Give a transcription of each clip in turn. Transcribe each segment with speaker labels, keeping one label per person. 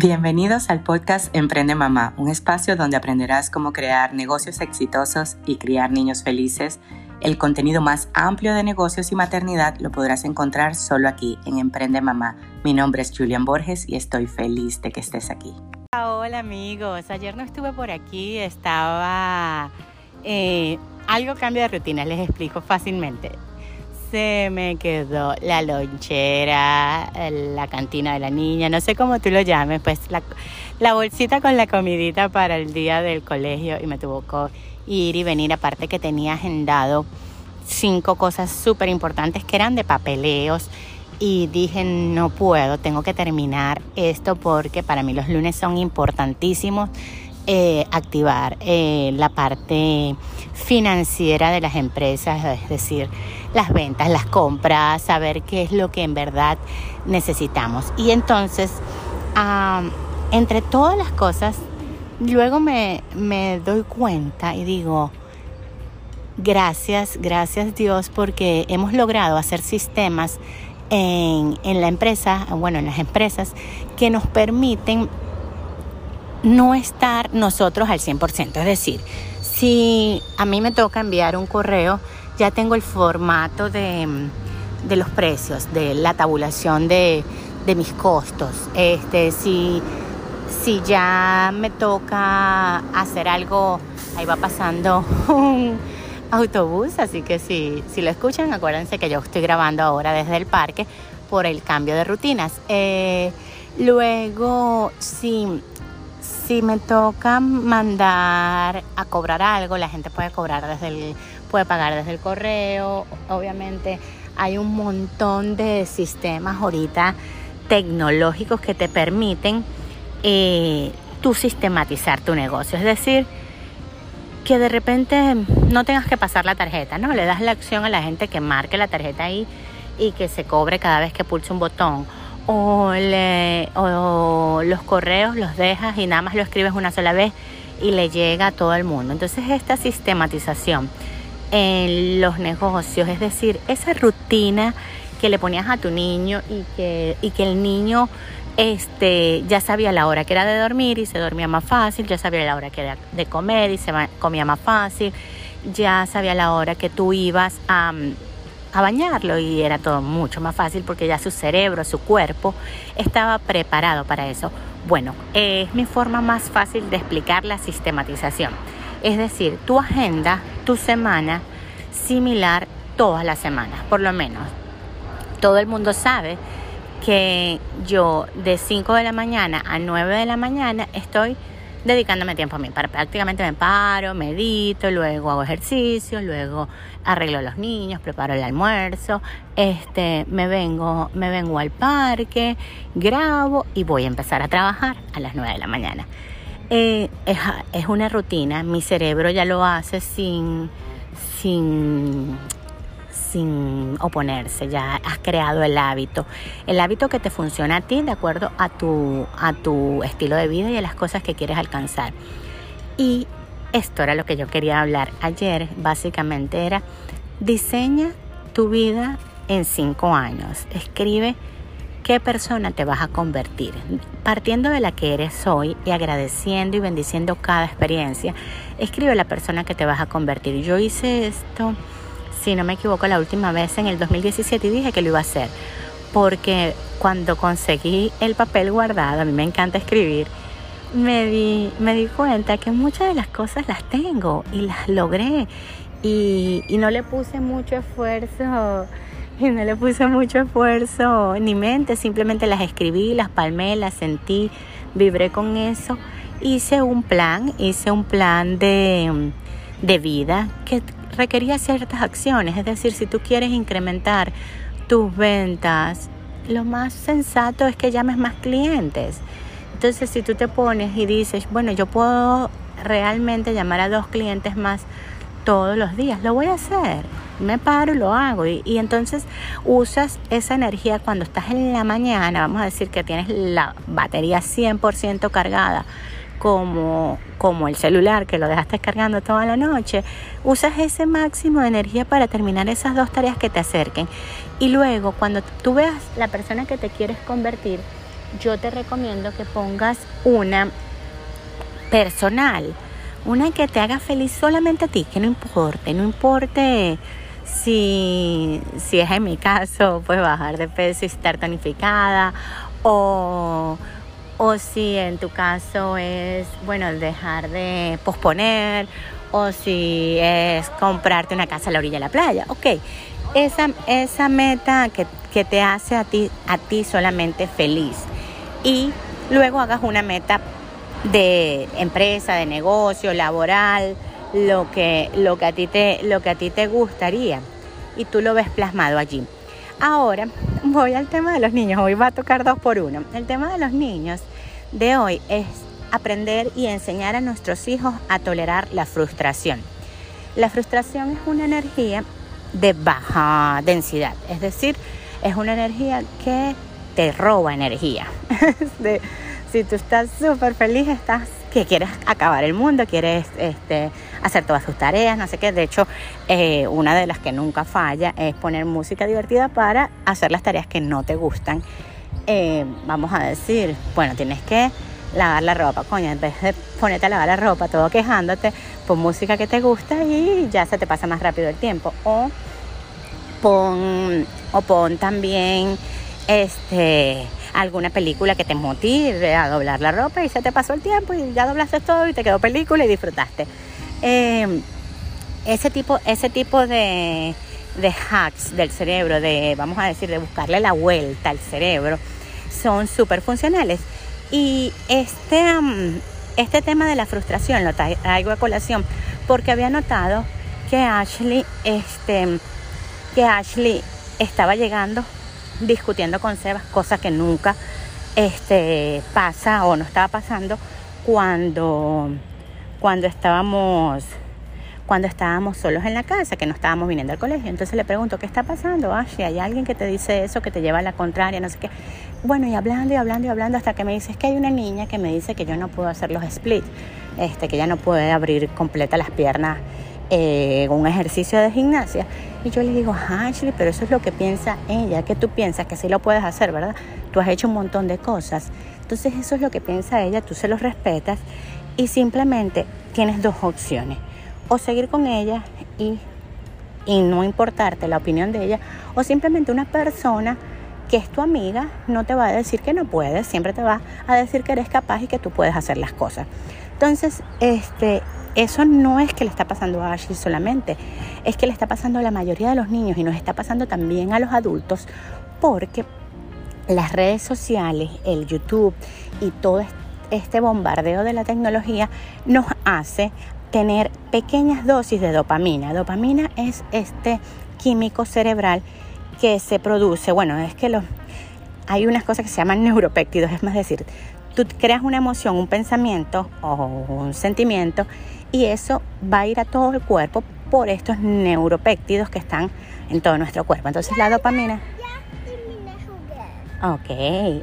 Speaker 1: Bienvenidos al podcast Emprende Mamá, un espacio donde aprenderás cómo crear negocios exitosos y criar niños felices. El contenido más amplio de negocios y maternidad lo podrás encontrar solo aquí en Emprende Mamá. Mi nombre es Julian Borges y estoy feliz de que estés aquí.
Speaker 2: Hola amigos, ayer no estuve por aquí, estaba... Eh, algo cambio de rutina, les explico fácilmente se me quedó la lonchera, la cantina de la niña, no sé cómo tú lo llames, pues la, bolsita con la comidita para el día del colegio y me tuvo que ir y venir, aparte que tenía agendado cinco cosas súper importantes que eran de papeleos y dije no puedo, tengo que terminar esto porque para mí los lunes son importantísimos eh, activar eh, la parte financiera de las empresas, es decir, las ventas, las compras, saber qué es lo que en verdad necesitamos. Y entonces, entre todas las cosas, luego me, me doy cuenta y digo, gracias, gracias Dios, porque hemos logrado hacer sistemas en, en, la empresa, bueno, en las empresas, que nos permiten no estar nosotros al 100%. Es decir, si a mí me toca enviar un correo, ya tengo el formato de, los precios, de la tabulación de, mis costos. Este, si, si ya me toca hacer algo, ahí va pasando un autobús, así que si, si lo escuchan, acuérdense que yo estoy grabando ahora desde el parque por el cambio de rutinas. Eh, luego, si si me toca mandar a cobrar algo, la gente puede cobrar desde el, puede pagar desde el correo. Obviamente hay un montón de sistemas ahorita tecnológicos que te permiten eh, tú sistematizar tu negocio. Es decir, que de repente no tengas que pasar la tarjeta, ¿no? Le das la acción a la gente que marque la tarjeta ahí y que se cobre cada vez que pulse un botón o, le, o los correos los dejas y nada más lo escribes una sola vez y le llega a todo el mundo. Entonces esta sistematización en los negocios, es decir, esa rutina que le ponías a tu niño y que, y que el niño este, ya sabía la hora que era de dormir y se dormía más fácil, ya sabía la hora que era de comer y se comía más fácil, ya sabía la hora que tú ibas a a bañarlo y era todo mucho más fácil porque ya su cerebro, su cuerpo estaba preparado para eso. Bueno, es mi forma más fácil de explicar la sistematización. Es decir, tu agenda, tu semana, similar todas las semanas, por lo menos. Todo el mundo sabe que yo de 5 de la mañana a 9 de la mañana estoy dedicándome tiempo a mí. Prácticamente me paro, medito, luego hago ejercicio, luego arreglo a los niños, preparo el almuerzo, este, me vengo, me vengo al parque, grabo y voy a empezar a trabajar a las 9 de la mañana. Eh, es, es, una rutina, mi cerebro ya lo hace sin, sin sin oponerse, ya has creado el hábito, el hábito que te funciona a ti de acuerdo a tu, a tu estilo de vida y a las cosas que quieres alcanzar. Y esto era lo que yo quería hablar ayer, básicamente era diseña tu vida en cinco años, escribe qué persona te vas a convertir. Partiendo de la que eres hoy y agradeciendo y bendiciendo cada experiencia, escribe la persona que te vas a convertir. Yo hice esto si no me equivoco, la última vez en el 2017 y dije que lo iba a hacer. Porque cuando conseguí el papel guardado, a mí me encanta escribir, me di, me di cuenta que muchas de las cosas las tengo y las logré. Y, y no le puse mucho esfuerzo, y no le puse mucho esfuerzo ni mente, simplemente las escribí, las palmé, las sentí, vibré con eso. Hice un plan, hice un plan de, de vida que requería ciertas acciones, es decir, si tú quieres incrementar tus ventas, lo más sensato es que llames más clientes. Entonces, si tú te pones y dices, bueno, yo puedo realmente llamar a dos clientes más todos los días, lo voy a hacer. Me paro y lo hago. Y, entonces usas esa energía cuando estás en la mañana, vamos a decir que tienes la batería 100% cargada como, como el celular que lo dejaste cargando toda la noche, usas ese máximo de energía para terminar esas dos tareas que te acerquen. Y luego, cuando tú veas la persona que te quieres convertir, yo te recomiendo que pongas una personal, una que te haga feliz solamente a ti, que no importe, no importe si, si es en mi caso, pues bajar de peso y estar tonificada o, o si en tu caso es, bueno, dejar de posponer o si es comprarte una casa a la orilla de la playa. Ok, esa, esa meta que, que te hace a ti, a ti solamente feliz y luego hagas una meta de empresa, de negocio, laboral, lo que, lo que, a, ti te, lo que a ti te gustaría y tú lo ves plasmado allí. Ahora voy al tema de los niños, hoy va a tocar dos por uno. El tema de los niños de hoy es aprender y enseñar a nuestros hijos a tolerar la frustración. La frustración es una energía de baja densidad, es decir, es una energía que te roba energía. si tú estás súper feliz, estás que quieres acabar el mundo, quieres este, hacer todas tus tareas, no sé qué. De hecho, eh, una de las que nunca falla es poner música divertida para hacer las tareas que no te gustan. Eh, vamos a decir, bueno, tienes que lavar la ropa, coño, en vez de ponerte a lavar la ropa todo quejándote, pon música que te gusta y ya se te pasa más rápido el tiempo. O pon, o pon también este alguna película que te motive a doblar la ropa y se te pasó el tiempo y ya doblaste todo y te quedó película y disfrutaste. Em, ese tipo, ese tipo de, hacks del cerebro, de, vamos a decir, de buscarle la vuelta al cerebro, son súper funcionales. Y este, este tema de la frustración lo traigo a colación porque había notado que Ashley, este, que Ashley estaba llegando discutiendo con Sebas, cosa que nunca este, pasa o no estaba pasando cuando, cuando estábamos cuando estábamos solos en la casa, que no estábamos viniendo al colegio. Entonces le pregunto, ¿qué está pasando? si ¿hay alguien que te dice eso, que te lleva a la contraria, no sé qué? Bueno, y hablando y hablando y hablando hasta que me dice, es que hay una niña que me dice que yo no puedo hacer los splits, este, que ya no puede abrir completa las piernas eh, un ejercicio de gimnasia. Y yo le digo, Ashley, pero eso es lo que piensa ella, que tú piensas que sí lo puedes hacer, ¿verdad? Tú has hecho un montón de cosas. Entonces eso es lo que piensa ella, tú se lo respetas y simplemente tienes dos opciones. O seguir con ella y, y no importarte la opinión de ella, o simplemente una persona que es tu amiga no te va a decir que no puedes, siempre te va a decir que eres capaz y que tú puedes hacer las cosas. Entonces, este, eso no es que le está pasando a Ashley solamente, es que le está pasando a la mayoría de los niños y nos está pasando también a los adultos porque las redes sociales, el YouTube y todo este bombardeo de la tecnología nos hace tener pequeñas dosis de dopamina. Dopamina es este químico cerebral que se produce, bueno, es que los, hay unas cosas que se llaman neuropéptidos, es más decir, tú creas una emoción, un pensamiento o un sentimiento y eso va a ir a todo el cuerpo por estos neuropéptidos que están en todo nuestro cuerpo. Entonces la dopamina... Ok,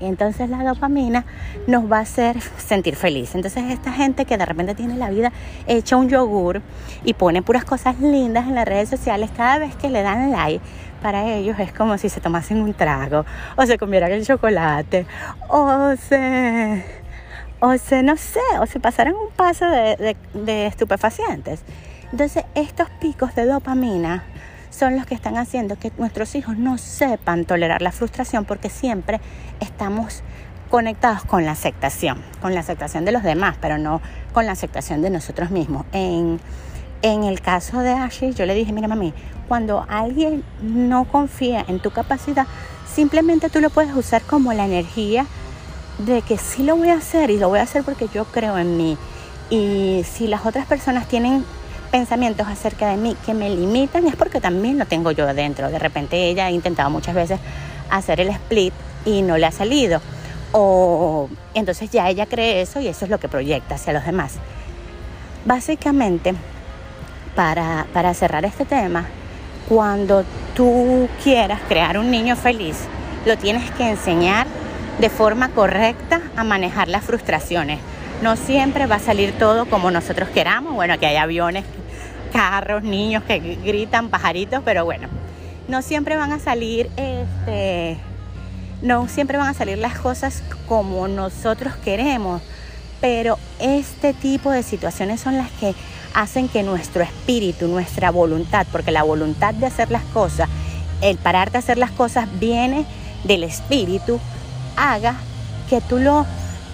Speaker 2: entonces la dopamina nos va a hacer sentir feliz. Entonces esta gente que de repente tiene la vida hecha un yogur y pone puras cosas lindas en las redes sociales, cada vez que le dan like, para ellos es como si se tomasen un trago o se comieran el chocolate o se o se, no sé, o se pasaran un paso de, estupefacientes. Entonces, estos picos de dopamina son los que están haciendo que nuestros hijos no sepan tolerar la frustración porque siempre estamos conectados con la aceptación, con la aceptación de los demás, pero no con la aceptación de nosotros mismos. En, en el caso de Ashley, yo le dije, mira mami, cuando alguien no confía en tu capacidad, simplemente tú lo puedes usar como la energía de que sí lo voy a hacer y lo voy a hacer porque yo creo en mí. Y si las otras personas tienen pensamientos acerca de mí que me limitan, es porque también lo tengo yo adentro. De repente ella ha intentado muchas veces hacer el split y no le ha salido. O entonces ya ella cree eso y eso es lo que proyecta hacia los demás. Básicamente, para, para cerrar este tema, cuando tú quieras crear un niño feliz, lo tienes que enseñar de forma correcta a manejar las frustraciones. No siempre va a salir todo como nosotros queramos. Bueno, que hay aviones, carros, niños que gritan, pajaritos, pero bueno, no siempre van a salir este, No siempre van a salir las cosas como nosotros queremos, pero este tipo de situaciones son las que hacen que nuestro espíritu, nuestra voluntad, porque la voluntad de hacer las cosas, el pararte a hacer las cosas viene del espíritu, haga que tú lo,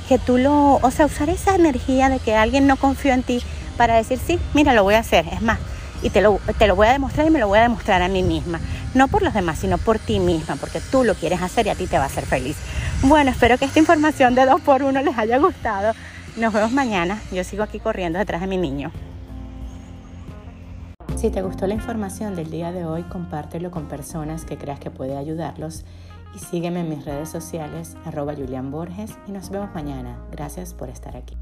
Speaker 2: que tú lo, o sea, usar esa energía de que alguien no confió en ti para decir, sí, mira, lo voy a hacer, es más, y te lo, te lo voy a demostrar y me lo voy a demostrar a mí misma. No por los demás, sino por ti misma, porque tú lo quieres hacer y a ti te va a hacer feliz. Bueno, espero que esta información de dos por uno les haya gustado. Nos vemos mañana. Yo sigo aquí corriendo detrás de mi niño.
Speaker 1: Si te gustó la información del día de hoy, compártelo con personas que creas que puede ayudarlos y sígueme en mis redes sociales, arroba Julián Borges, y nos vemos mañana. Gracias por estar aquí.